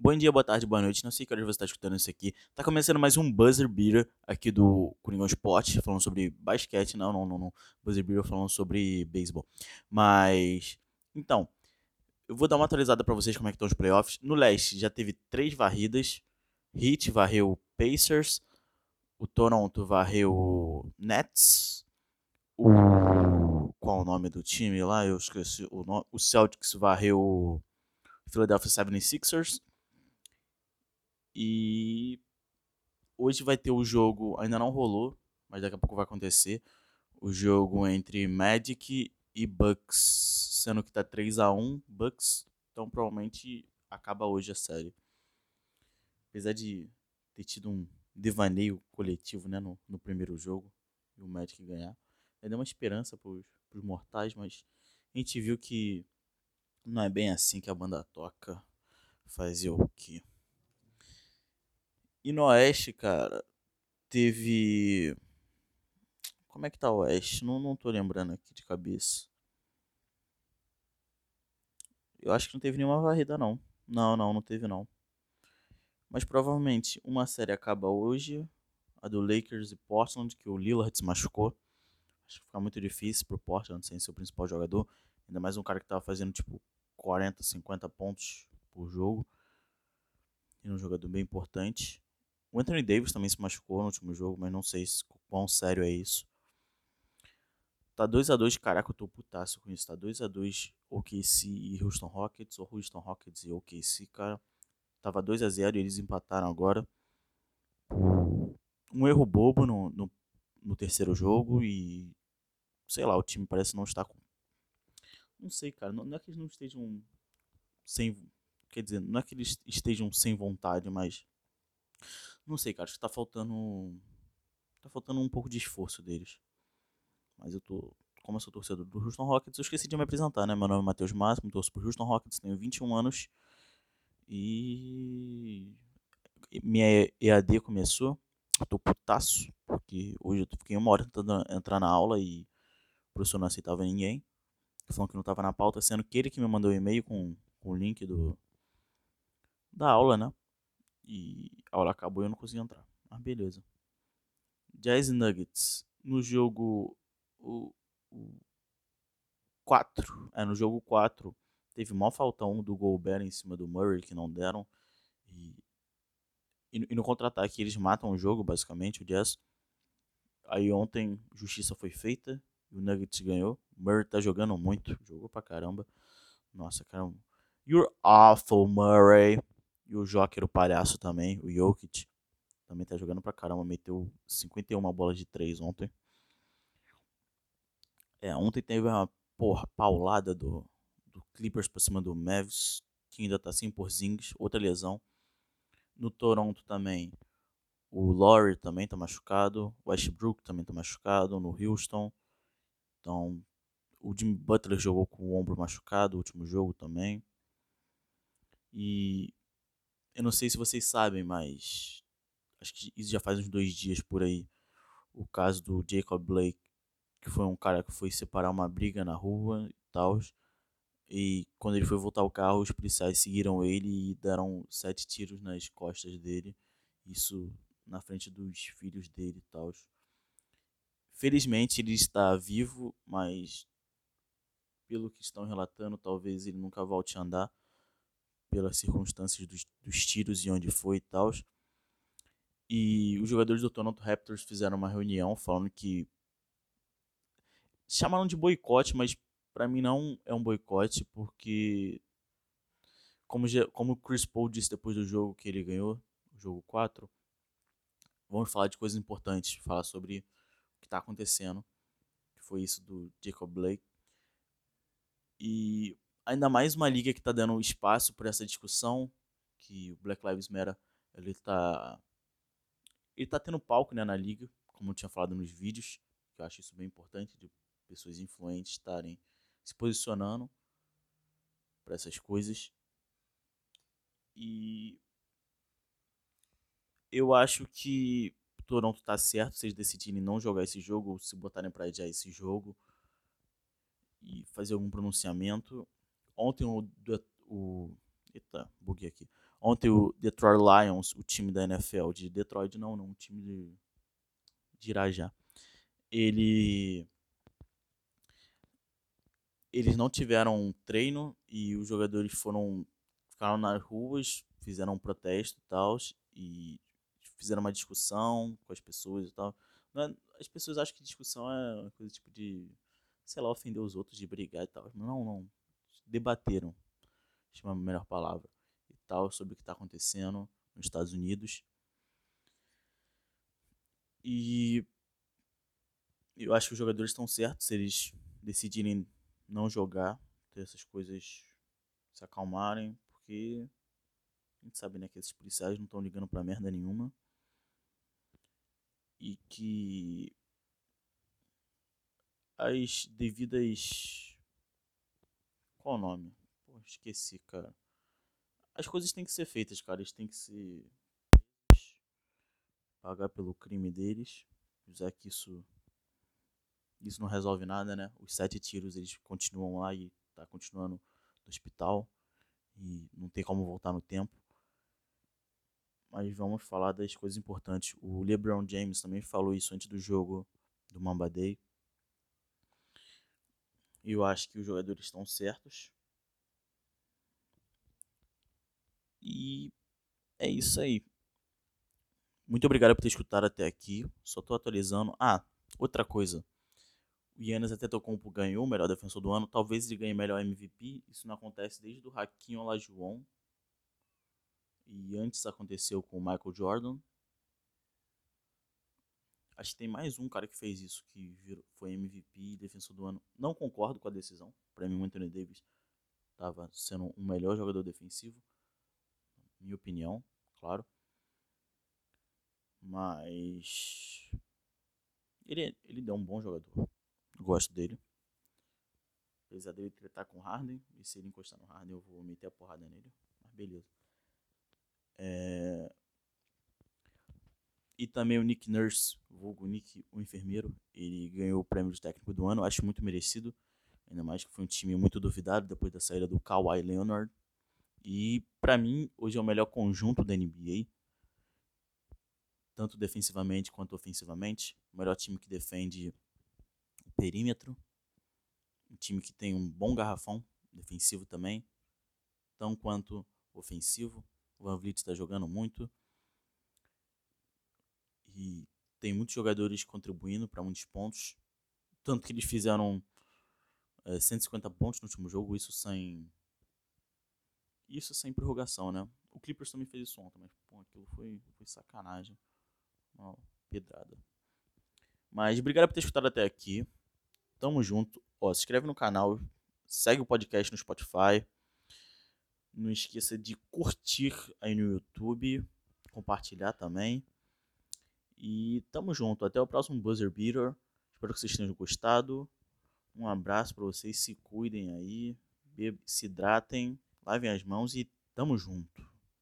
Bom dia, boa tarde, boa noite. Não sei que hora você está escutando isso aqui. Tá começando mais um Buzzer Beater aqui do Coringão Esporte, falando sobre basquete. Não, não, não, não. Buzzer Beater falando sobre beisebol. Mas, então, eu vou dar uma atualizada para vocês como é que estão os playoffs. No leste já teve três varridas. Heat varreu Pacers. O Toronto varreu Nets. O... Qual o nome do time lá? Eu esqueci o nome. O Celtics varreu Philadelphia 76ers. E hoje vai ter o jogo, ainda não rolou, mas daqui a pouco vai acontecer. O jogo entre Magic e Bucks, sendo que tá 3 a 1 Bucks, então provavelmente acaba hoje a série. Apesar de ter tido um devaneio coletivo né, no, no primeiro jogo e o Magic ganhar, deu uma esperança pros, pros mortais, mas a gente viu que não é bem assim que a banda toca. Fazer o quê? E no Oeste, cara, teve. Como é que tá o Oeste? Não, não tô lembrando aqui de cabeça. Eu acho que não teve nenhuma varrida, não. Não, não, não teve, não. Mas provavelmente uma série acaba hoje. A do Lakers e Portland, que o Lillard se machucou. Acho que fica muito difícil pro Portland sem ser o principal jogador. Ainda mais um cara que tava fazendo tipo 40, 50 pontos por jogo. E um jogador bem importante. O Anthony Davis também se machucou no último jogo, mas não sei se, quão sério é isso. Tá 2 a 2 caraca, eu tô putaço com isso. Tá 2 a 2 OKC e Houston Rockets, ou Houston Rockets e OKC, cara. Tava 2 a 0 e eles empataram agora. Um erro bobo no, no, no terceiro jogo e sei lá, o time parece não estar com não sei, cara, não, não é que eles não estejam sem quer dizer, não é que eles estejam sem vontade, mas não sei, cara, acho que tá faltando. Tá faltando um pouco de esforço deles. Mas eu tô. Como eu sou torcedor do Houston Rockets, eu esqueci de me apresentar, né? Meu nome é Matheus Máximo, torço pro Houston Rockets, tenho 21 anos. E. Minha EAD começou. Eu tô putaço, porque hoje eu fiquei uma hora tentando entrar na aula e o professor não aceitava ninguém. Falando que não tava na pauta, sendo que ele que me mandou o um e-mail com, com o link do, da aula, né? E a aula acabou e eu não consegui entrar. Mas beleza. Jazz Nuggets. No jogo. O, o 4. É, no jogo 4. Teve mó faltão do Gobert em cima do Murray que não deram. E, e, e no contra-ataque eles matam o jogo, basicamente, o Jazz. Aí ontem justiça foi feita. E o Nuggets ganhou. Murray tá jogando muito. Jogou pra caramba. Nossa, cara. You're awful, Murray. E o Joker, o palhaço também, o Jokic, também tá jogando pra caramba. Meteu 51 bolas de 3 ontem. É, ontem teve uma porra paulada do, do Clippers pra cima do Mavs, que ainda tá sem por Zings, outra lesão. No Toronto também, o Laurie também tá machucado, o Westbrook também tá machucado, no Houston. Então, o Jimmy Butler jogou com o ombro machucado, o último jogo também. E eu não sei se vocês sabem, mas acho que isso já faz uns dois dias por aí. O caso do Jacob Blake, que foi um cara que foi separar uma briga na rua e tal. E quando ele foi voltar ao carro, os policiais seguiram ele e deram sete tiros nas costas dele. Isso na frente dos filhos dele e tal. Felizmente ele está vivo, mas pelo que estão relatando, talvez ele nunca volte a andar pelas circunstâncias dos, dos tiros e onde foi e tal. E os jogadores do Toronto Raptors fizeram uma reunião falando que chamaram de boicote, mas para mim não é um boicote porque como como o Chris Paul disse depois do jogo que ele ganhou, o jogo 4, vamos falar de coisas importantes, falar sobre o que está acontecendo, que foi isso do Jacob Blake. E ainda mais uma liga que está dando espaço para essa discussão, que o Black Lives Matter ele está ele tá tendo palco né, na liga, como eu tinha falado nos vídeos, que eu acho isso bem importante, de pessoas influentes estarem se posicionando para essas coisas. E eu acho que Toronto está certo se eles decidirem não jogar esse jogo ou se botarem para adiar esse jogo e fazer algum pronunciamento ontem o, o Eita, buguei aqui. Ontem o Detroit Lions, o time da NFL de Detroit, não, não, o time de, de Irajá. Ele eles não tiveram treino e os jogadores foram ficaram nas ruas, fizeram um protesto e tal e fizeram uma discussão com as pessoas e tal. É, as pessoas acham que discussão é uma coisa tipo de, sei lá, ofender os outros, de brigar e tal. Não, não. Debateram, chama a melhor palavra, e tal, sobre o que está acontecendo nos Estados Unidos. E eu acho que os jogadores estão certos se eles decidirem não jogar, ter essas coisas se acalmarem, porque a gente sabe né, que esses policiais não estão ligando pra merda nenhuma e que as devidas. Qual o nome? Pô, esqueci, cara. As coisas têm que ser feitas, cara. Eles têm que ser. pagar pelo crime deles. Já que isso. Isso não resolve nada, né? Os sete tiros eles continuam lá e tá continuando no hospital. E não tem como voltar no tempo mas vamos falar das coisas importantes. O LeBron James também falou isso antes do jogo do Mamba Day. Eu acho que os jogadores estão certos. E é isso aí. Muito obrigado por ter escutado até aqui. Só tô atualizando. Ah, outra coisa. O Yannis até tocou um ganhou o melhor defensor do ano. Talvez ele ganhe melhor MVP. Isso não acontece desde o Hakim Olajuwon e antes aconteceu com o Michael Jordan. Acho que tem mais um cara que fez isso, que virou, foi MVP defensor do ano. Não concordo com a decisão. Para mim, o Anthony Davis estava sendo o melhor jogador defensivo. Minha opinião, claro. Mas. Ele, ele é um bom jogador. Gosto dele. Apesar dele tretar com o Harden. E se ele encostar no Harden, eu vou meter a porrada nele. Mas beleza. É... E também o Nick Nurse, vulgo Nick, o enfermeiro, ele ganhou o prêmio de técnico do ano, acho muito merecido. Ainda mais que foi um time muito duvidado depois da saída do Kawhi Leonard. E para mim, hoje é o melhor conjunto da NBA. Tanto defensivamente quanto ofensivamente. O melhor time que defende o perímetro. Um time que tem um bom garrafão defensivo também. Tão quanto ofensivo. O Van Vliet está jogando muito. E tem muitos jogadores contribuindo para muitos pontos. Tanto que eles fizeram é, 150 pontos no último jogo, isso sem. Isso sem prorrogação, né? O Clippers também fez isso ontem, mas pô, aquilo foi, foi sacanagem. Uma pedrada. Mas obrigado por ter escutado até aqui. Tamo junto. Ó, se inscreve no canal, segue o podcast no Spotify. Não esqueça de curtir aí no YouTube, compartilhar também. E tamo junto. Até o próximo Buzzer Beater. Espero que vocês tenham gostado. Um abraço para vocês. Se cuidem aí. Se hidratem. Lavem as mãos e tamo junto.